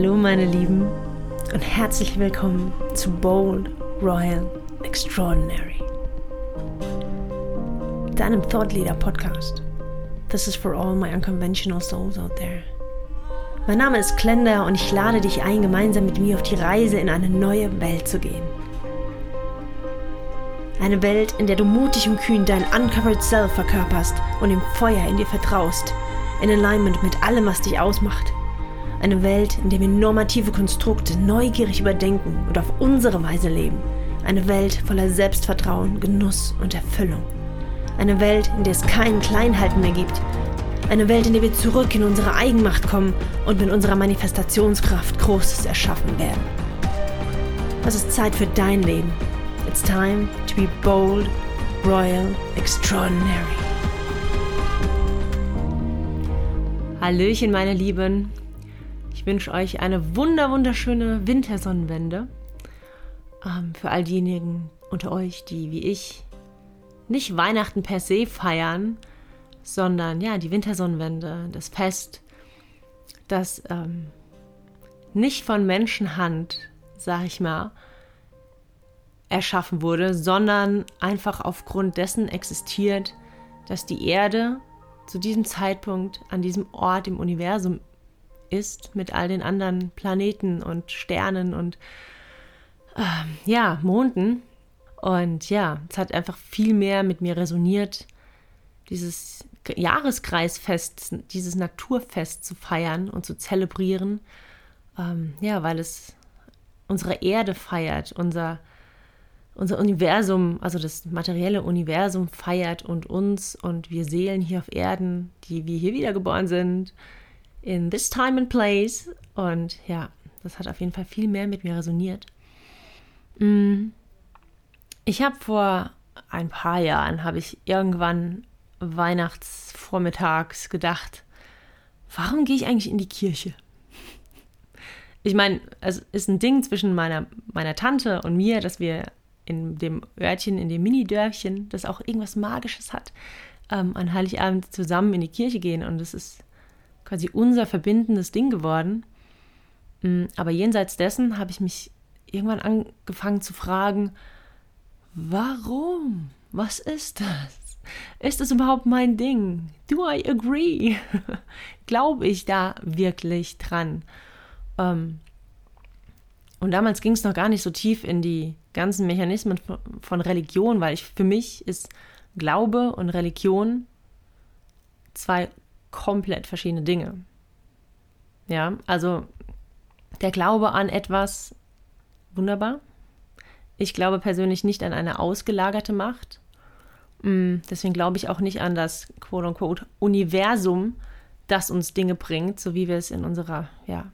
Hallo meine Lieben und herzlich willkommen zu Bold, Royal, Extraordinary. Deinem Thought Leader Podcast. This is for all my unconventional souls out there. Mein Name ist Klender und ich lade dich ein, gemeinsam mit mir auf die Reise in eine neue Welt zu gehen. Eine Welt, in der du mutig und kühn dein Uncovered Self verkörperst und dem Feuer in dir vertraust, in Alignment mit allem, was dich ausmacht eine Welt, in der wir normative Konstrukte neugierig überdenken und auf unsere Weise leben. Eine Welt voller Selbstvertrauen, Genuss und Erfüllung. Eine Welt, in der es keinen Kleinhalten mehr gibt. Eine Welt, in der wir zurück in unsere Eigenmacht kommen und mit unserer Manifestationskraft Großes erschaffen werden. Es ist Zeit für dein Leben. It's time to be bold, royal, extraordinary. Hallöchen, meine Lieben wünsche euch eine wunder wunderschöne Wintersonnenwende. Ähm, für all diejenigen unter euch, die wie ich nicht Weihnachten per se feiern, sondern ja, die Wintersonnenwende, das Fest, das ähm, nicht von Menschenhand, sag ich mal, erschaffen wurde, sondern einfach aufgrund dessen existiert, dass die Erde zu diesem Zeitpunkt an diesem Ort im Universum ist mit all den anderen Planeten und Sternen und äh, ja, Monden. Und ja, es hat einfach viel mehr mit mir resoniert, dieses Jahreskreisfest, dieses Naturfest zu feiern und zu zelebrieren. Ähm, ja, weil es unsere Erde feiert, unser, unser Universum, also das materielle Universum feiert und uns und wir Seelen hier auf Erden, die wir hier wiedergeboren sind, in this time and place. Und ja, das hat auf jeden Fall viel mehr mit mir resoniert. Mm. Ich habe vor ein paar Jahren, habe ich irgendwann Weihnachtsvormittags gedacht, warum gehe ich eigentlich in die Kirche? Ich meine, es ist ein Ding zwischen meiner, meiner Tante und mir, dass wir in dem Örtchen, in dem Mini-Dörfchen, das auch irgendwas Magisches hat, ähm, an Heiligabend zusammen in die Kirche gehen. Und es ist quasi unser verbindendes Ding geworden. Mm, aber jenseits dessen habe ich mich irgendwann angefangen zu fragen, warum? Was ist das? Ist es überhaupt mein Ding? Do I agree? Glaube ich da wirklich dran? Ähm, und damals ging es noch gar nicht so tief in die ganzen Mechanismen von Religion, weil ich für mich ist Glaube und Religion zwei komplett verschiedene Dinge. Ja, also der Glaube an etwas, wunderbar. Ich glaube persönlich nicht an eine ausgelagerte Macht. Mm, deswegen glaube ich auch nicht an das quote-unquote Universum, das uns Dinge bringt, so wie wir es in unserer, ja,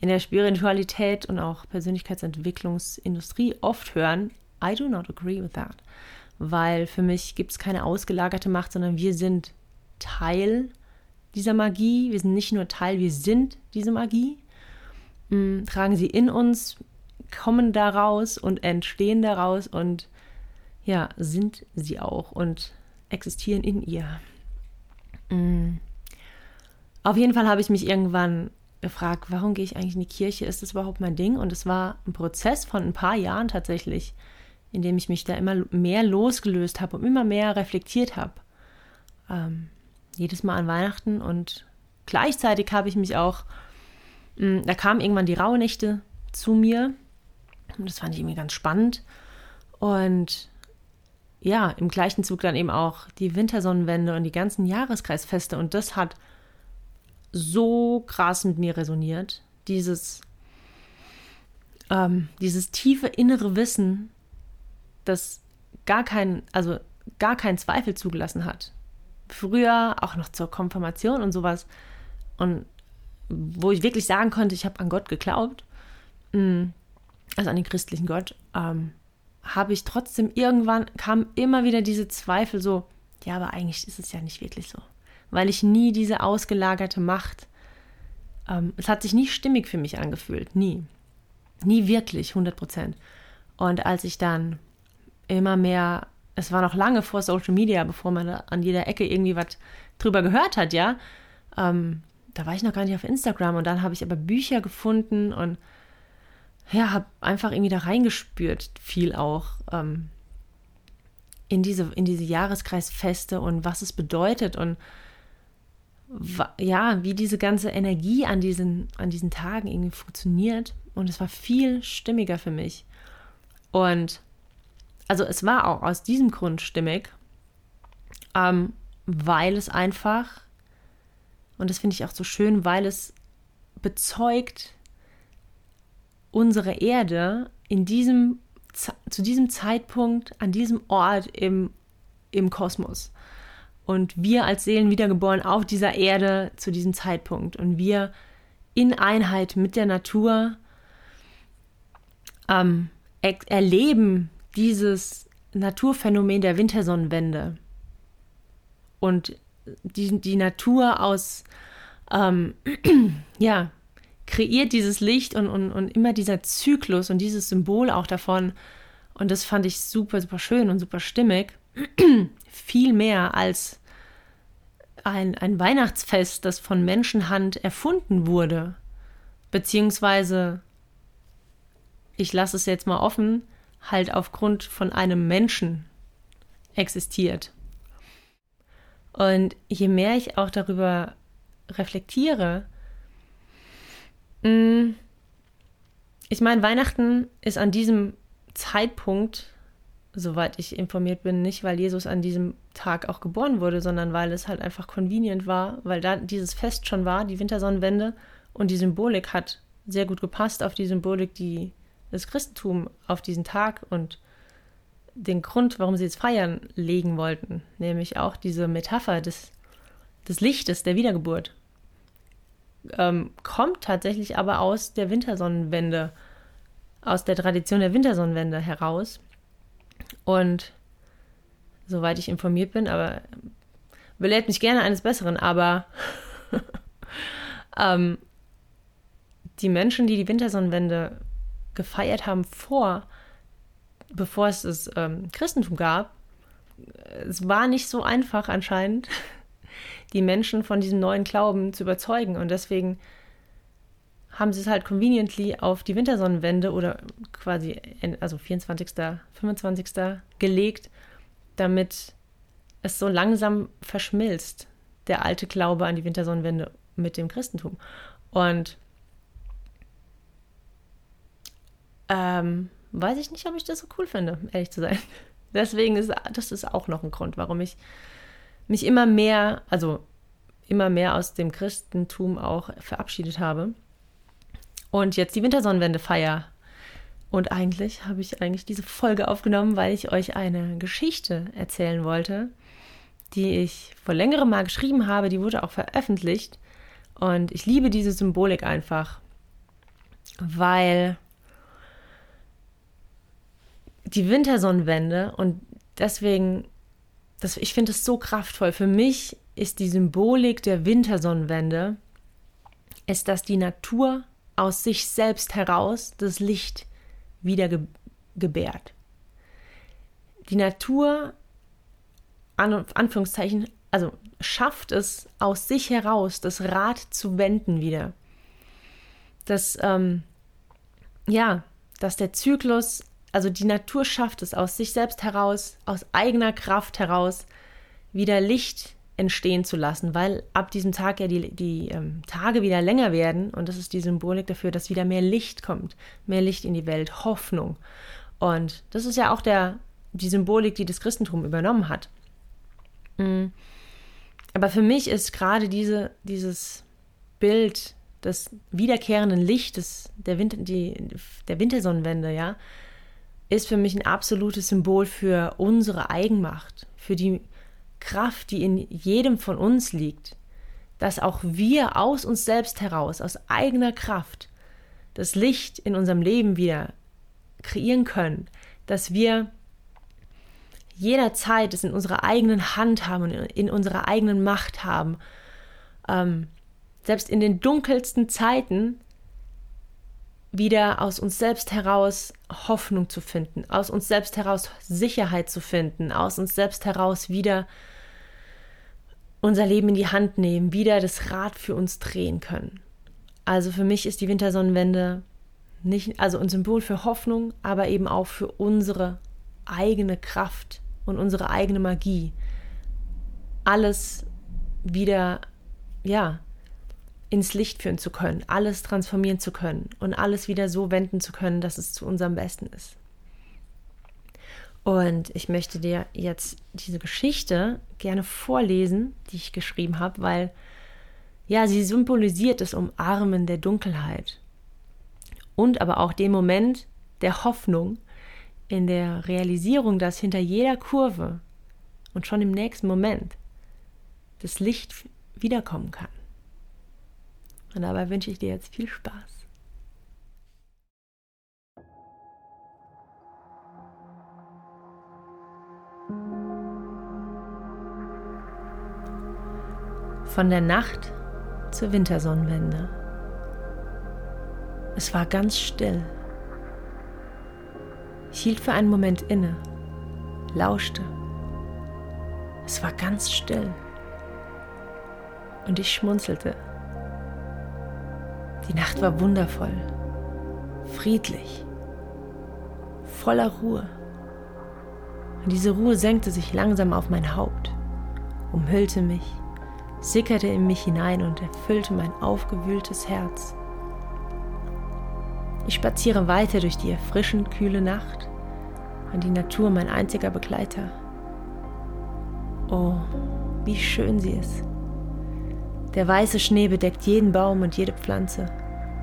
in der Spiritualität und auch Persönlichkeitsentwicklungsindustrie oft hören. I do not agree with that. Weil für mich gibt es keine ausgelagerte Macht, sondern wir sind Teil dieser Magie. Wir sind nicht nur Teil, wir sind diese Magie. Mm, tragen sie in uns, kommen daraus und entstehen daraus und ja, sind sie auch und existieren in ihr. Mm. Auf jeden Fall habe ich mich irgendwann gefragt, warum gehe ich eigentlich in die Kirche? Ist das überhaupt mein Ding? Und es war ein Prozess von ein paar Jahren tatsächlich, in dem ich mich da immer mehr losgelöst habe und immer mehr reflektiert habe. Ähm, jedes Mal an Weihnachten und gleichzeitig habe ich mich auch, mh, mm, da kamen irgendwann die Rauhnächte zu mir und das fand ich irgendwie ganz spannend. Und ja, im gleichen Zug dann eben auch die Wintersonnenwende und die ganzen Jahreskreisfeste und das hat so krass mit mir resoniert, dieses ähm, dieses tiefe innere Wissen, das gar kein, also gar keinen Zweifel zugelassen hat früher auch noch zur Konfirmation und sowas. Und wo ich wirklich sagen konnte, ich habe an Gott geglaubt, mm, also an den christlichen Gott, ähm, habe ich trotzdem irgendwann kam immer wieder diese Zweifel so, ja, aber eigentlich ist es ja nicht wirklich so. Weil ich nie diese ausgelagerte Macht, ähm, es hat sich nie stimmig für mich angefühlt, nie. Nie wirklich, 100 Prozent. Und als ich dann immer mehr es war noch lange vor Social Media, bevor man an jeder Ecke irgendwie was drüber gehört hat, ja. Ähm, da war ich noch gar nicht auf Instagram und dann habe ich aber Bücher gefunden und ja, habe einfach irgendwie da reingespürt, viel auch ähm, in diese, in diese Jahreskreisfeste und was es bedeutet und ja, wie diese ganze Energie an diesen, an diesen Tagen irgendwie funktioniert. Und es war viel stimmiger für mich. Und also es war auch aus diesem Grund stimmig, ähm, weil es einfach, und das finde ich auch so schön, weil es bezeugt, unsere Erde in diesem, zu diesem Zeitpunkt, an diesem Ort im, im Kosmos. Und wir als Seelen wiedergeboren auf dieser Erde zu diesem Zeitpunkt. Und wir in Einheit mit der Natur ähm, er erleben dieses Naturphänomen der Wintersonnenwende. Und die, die Natur aus, ähm, ja, kreiert dieses Licht und, und, und immer dieser Zyklus und dieses Symbol auch davon. Und das fand ich super, super schön und super stimmig. Viel mehr als ein, ein Weihnachtsfest, das von Menschenhand erfunden wurde. Beziehungsweise, ich lasse es jetzt mal offen, halt aufgrund von einem Menschen existiert. Und je mehr ich auch darüber reflektiere, mm, ich meine, Weihnachten ist an diesem Zeitpunkt, soweit ich informiert bin, nicht, weil Jesus an diesem Tag auch geboren wurde, sondern weil es halt einfach convenient war, weil da dieses Fest schon war, die Wintersonnenwende, und die Symbolik hat sehr gut gepasst auf die Symbolik, die das Christentum auf diesen Tag und den Grund, warum sie es feiern, legen wollten, nämlich auch diese Metapher des, des Lichtes, der Wiedergeburt, ähm, kommt tatsächlich aber aus der Wintersonnenwende, aus der Tradition der Wintersonnenwende heraus. Und soweit ich informiert bin, aber belehrt mich gerne eines Besseren, aber ähm, die Menschen, die die Wintersonnenwende gefeiert haben vor, bevor es das ähm, Christentum gab, es war nicht so einfach anscheinend, die Menschen von diesem neuen Glauben zu überzeugen. Und deswegen haben sie es halt conveniently auf die Wintersonnenwende oder quasi, also 24., 25. gelegt, damit es so langsam verschmilzt, der alte Glaube an die Wintersonnenwende mit dem Christentum. Und ähm, weiß ich nicht, ob ich das so cool finde, ehrlich zu sein. Deswegen ist das ist auch noch ein Grund, warum ich mich immer mehr, also immer mehr aus dem Christentum auch verabschiedet habe. Und jetzt die Wintersonnenwende feier. Und eigentlich habe ich eigentlich diese Folge aufgenommen, weil ich euch eine Geschichte erzählen wollte, die ich vor längerem mal geschrieben habe. Die wurde auch veröffentlicht. Und ich liebe diese Symbolik einfach, weil die Wintersonnenwende und deswegen, das, ich finde es so kraftvoll. Für mich ist die Symbolik der Wintersonnenwende, ist, dass die Natur aus sich selbst heraus das Licht wieder ge gebärt. Die Natur, an Anführungszeichen, also schafft es aus sich heraus, das Rad zu wenden wieder. Das, ähm, ja, dass der Zyklus also die Natur schafft es aus sich selbst heraus, aus eigener Kraft heraus, wieder Licht entstehen zu lassen, weil ab diesem Tag ja die, die ähm, Tage wieder länger werden und das ist die Symbolik dafür, dass wieder mehr Licht kommt, mehr Licht in die Welt, Hoffnung. Und das ist ja auch der, die Symbolik, die das Christentum übernommen hat. Mhm. Aber für mich ist gerade diese, dieses Bild des wiederkehrenden Lichtes der, Winter, die, der Wintersonnenwende, ja, ist für mich ein absolutes Symbol für unsere Eigenmacht, für die Kraft, die in jedem von uns liegt, dass auch wir aus uns selbst heraus, aus eigener Kraft, das Licht in unserem Leben wieder kreieren können, dass wir jederzeit es in unserer eigenen Hand haben und in unserer eigenen Macht haben, ähm, selbst in den dunkelsten Zeiten wieder aus uns selbst heraus Hoffnung zu finden, aus uns selbst heraus Sicherheit zu finden, aus uns selbst heraus wieder unser Leben in die Hand nehmen, wieder das Rad für uns drehen können. Also für mich ist die Wintersonnenwende nicht, also ein Symbol für Hoffnung, aber eben auch für unsere eigene Kraft und unsere eigene Magie. Alles wieder, ja, ins Licht führen zu können, alles transformieren zu können und alles wieder so wenden zu können, dass es zu unserem Besten ist. Und ich möchte dir jetzt diese Geschichte gerne vorlesen, die ich geschrieben habe, weil ja, sie symbolisiert das Umarmen der Dunkelheit und aber auch den Moment der Hoffnung in der Realisierung, dass hinter jeder Kurve und schon im nächsten Moment das Licht wiederkommen kann. Und dabei wünsche ich dir jetzt viel Spaß. Von der Nacht zur Wintersonnenwende. Es war ganz still. Ich hielt für einen Moment inne, lauschte. Es war ganz still. Und ich schmunzelte. Die Nacht war wundervoll, friedlich, voller Ruhe. Und diese Ruhe senkte sich langsam auf mein Haupt, umhüllte mich sickerte in mich hinein und erfüllte mein aufgewühltes Herz. Ich spaziere weiter durch die erfrischend kühle Nacht und die Natur mein einziger Begleiter. Oh, wie schön sie ist. Der weiße Schnee bedeckt jeden Baum und jede Pflanze,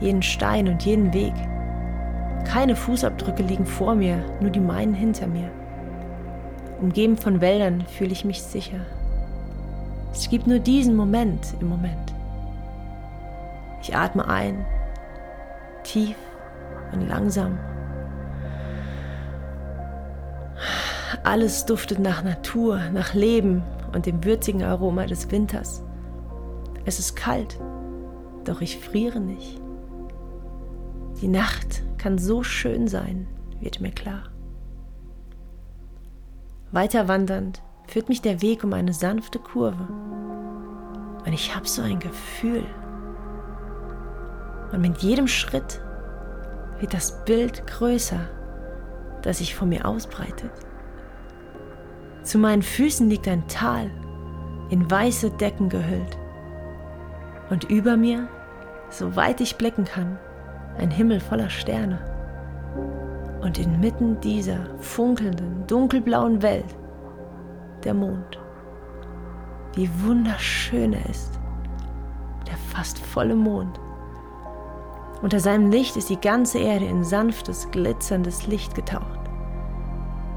jeden Stein und jeden Weg. Keine Fußabdrücke liegen vor mir, nur die meinen hinter mir. Umgeben von Wäldern fühle ich mich sicher. Es gibt nur diesen Moment im Moment. Ich atme ein, tief und langsam. Alles duftet nach Natur, nach Leben und dem würzigen Aroma des Winters. Es ist kalt, doch ich friere nicht. Die Nacht kann so schön sein, wird mir klar. Weiter wandernd führt mich der Weg um eine sanfte Kurve. Und ich habe so ein Gefühl. Und mit jedem Schritt wird das Bild größer, das sich vor mir ausbreitet. Zu meinen Füßen liegt ein Tal, in weiße Decken gehüllt. Und über mir, soweit ich blicken kann, ein Himmel voller Sterne. Und inmitten dieser funkelnden, dunkelblauen Welt der Mond. Wie wunderschön er ist, der fast volle Mond. Unter seinem Licht ist die ganze Erde in sanftes, glitzerndes Licht getaucht.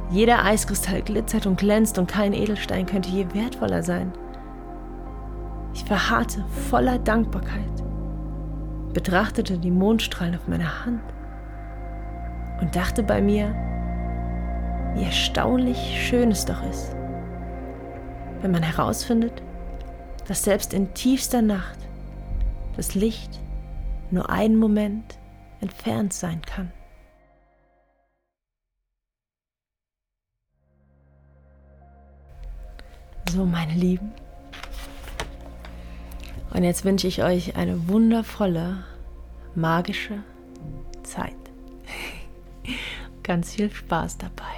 Jeder Eiskristall glitzert und glänzt und kein Edelstein könnte je wertvoller sein. Ich verharrte voller Dankbarkeit, betrachtete die Mondstrahlen auf meiner Hand und dachte bei mir, wie erstaunlich schön es doch ist, wenn man herausfindet, dass selbst in tiefster Nacht das Licht nur einen Moment entfernt sein kann. So, meine Lieben. Und jetzt wünsche ich euch eine wundervolle, magische Zeit. Ganz viel Spaß dabei.